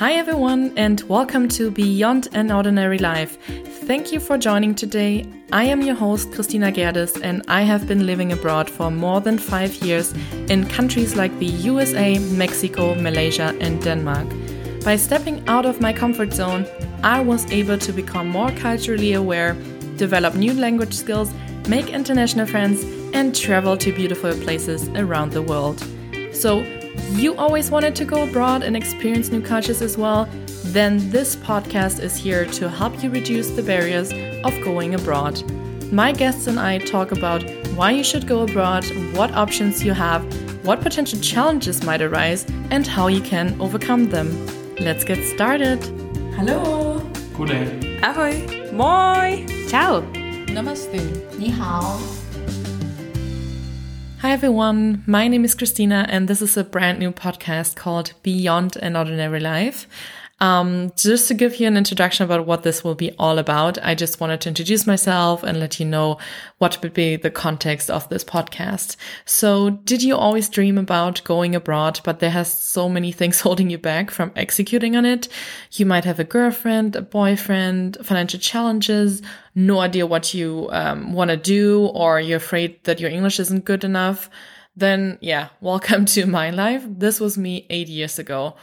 Hi, everyone, and welcome to Beyond an Ordinary Life. Thank you for joining today. I am your host, Christina Gerdes, and I have been living abroad for more than five years in countries like the USA, Mexico, Malaysia, and Denmark. By stepping out of my comfort zone, I was able to become more culturally aware, develop new language skills, make international friends, and travel to beautiful places around the world. So, you always wanted to go abroad and experience new cultures as well? Then this podcast is here to help you reduce the barriers of going abroad. My guests and I talk about why you should go abroad, what options you have, what potential challenges might arise, and how you can overcome them. Let's get started. Hello. Goddag. Ahoy. Moi. Ciao. Namaste. Ni hao. Hi everyone, my name is Christina, and this is a brand new podcast called Beyond an Ordinary Life. Um, just to give you an introduction about what this will be all about, I just wanted to introduce myself and let you know what would be the context of this podcast. So, did you always dream about going abroad, but there has so many things holding you back from executing on it? You might have a girlfriend, a boyfriend, financial challenges, no idea what you um, want to do, or you're afraid that your English isn't good enough. Then, yeah, welcome to my life. This was me eight years ago.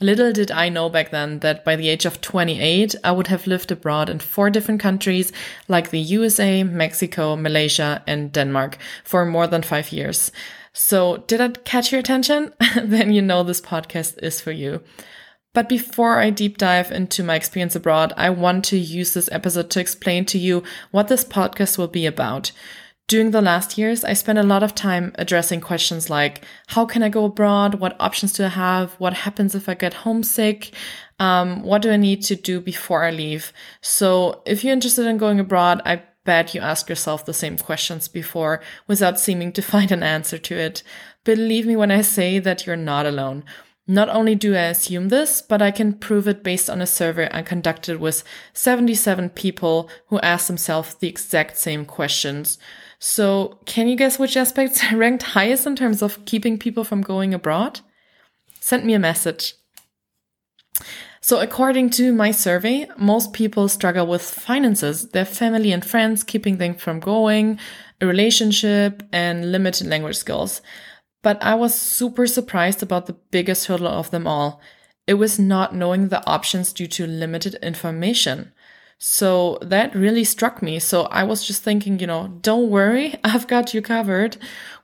Little did I know back then that by the age of 28, I would have lived abroad in four different countries like the USA, Mexico, Malaysia, and Denmark for more than five years. So, did I catch your attention? then you know this podcast is for you. But before I deep dive into my experience abroad, I want to use this episode to explain to you what this podcast will be about. During the last years, I spent a lot of time addressing questions like how can I go abroad? What options do I have? What happens if I get homesick? Um, what do I need to do before I leave? So, if you're interested in going abroad, I bet you ask yourself the same questions before without seeming to find an answer to it. Believe me when I say that you're not alone. Not only do I assume this, but I can prove it based on a survey I conducted with 77 people who asked themselves the exact same questions. So, can you guess which aspects ranked highest in terms of keeping people from going abroad? Send me a message. So, according to my survey, most people struggle with finances, their family and friends keeping them from going, a relationship, and limited language skills. But I was super surprised about the biggest hurdle of them all. It was not knowing the options due to limited information. So that really struck me. So I was just thinking, you know, don't worry, I've got you covered.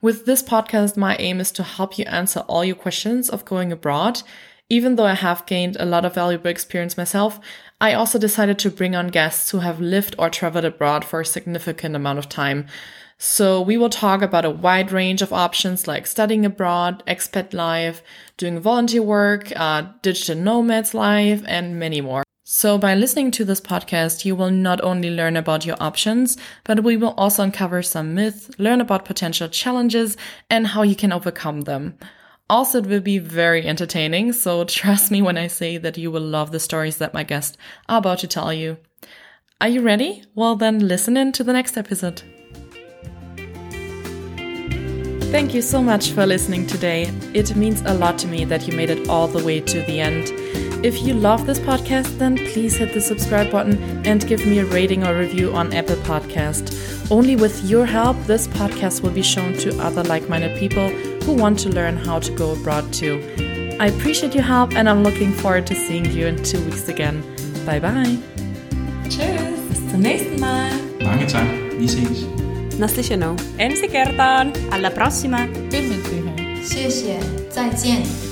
With this podcast, my aim is to help you answer all your questions of going abroad. Even though I have gained a lot of valuable experience myself, I also decided to bring on guests who have lived or traveled abroad for a significant amount of time. So we will talk about a wide range of options like studying abroad, expat life, doing volunteer work, uh, digital nomads life, and many more. So, by listening to this podcast, you will not only learn about your options, but we will also uncover some myths, learn about potential challenges, and how you can overcome them. Also, it will be very entertaining, so trust me when I say that you will love the stories that my guests are about to tell you. Are you ready? Well, then listen in to the next episode. Thank you so much for listening today. It means a lot to me that you made it all the way to the end. If you love this podcast, then please hit the subscribe button and give me a rating or review on Apple Podcast. Only with your help, this podcast will be shown to other like-minded people who want to learn how to go abroad too. I appreciate your help and I'm looking forward to seeing you in two weeks again. Bye bye. Tschüss. Bis zum nächsten Mal. Mange tak. Vi ses. Naslyšenou. Ensi kertaan. Alla prossima. 对面对面。谢谢，再见。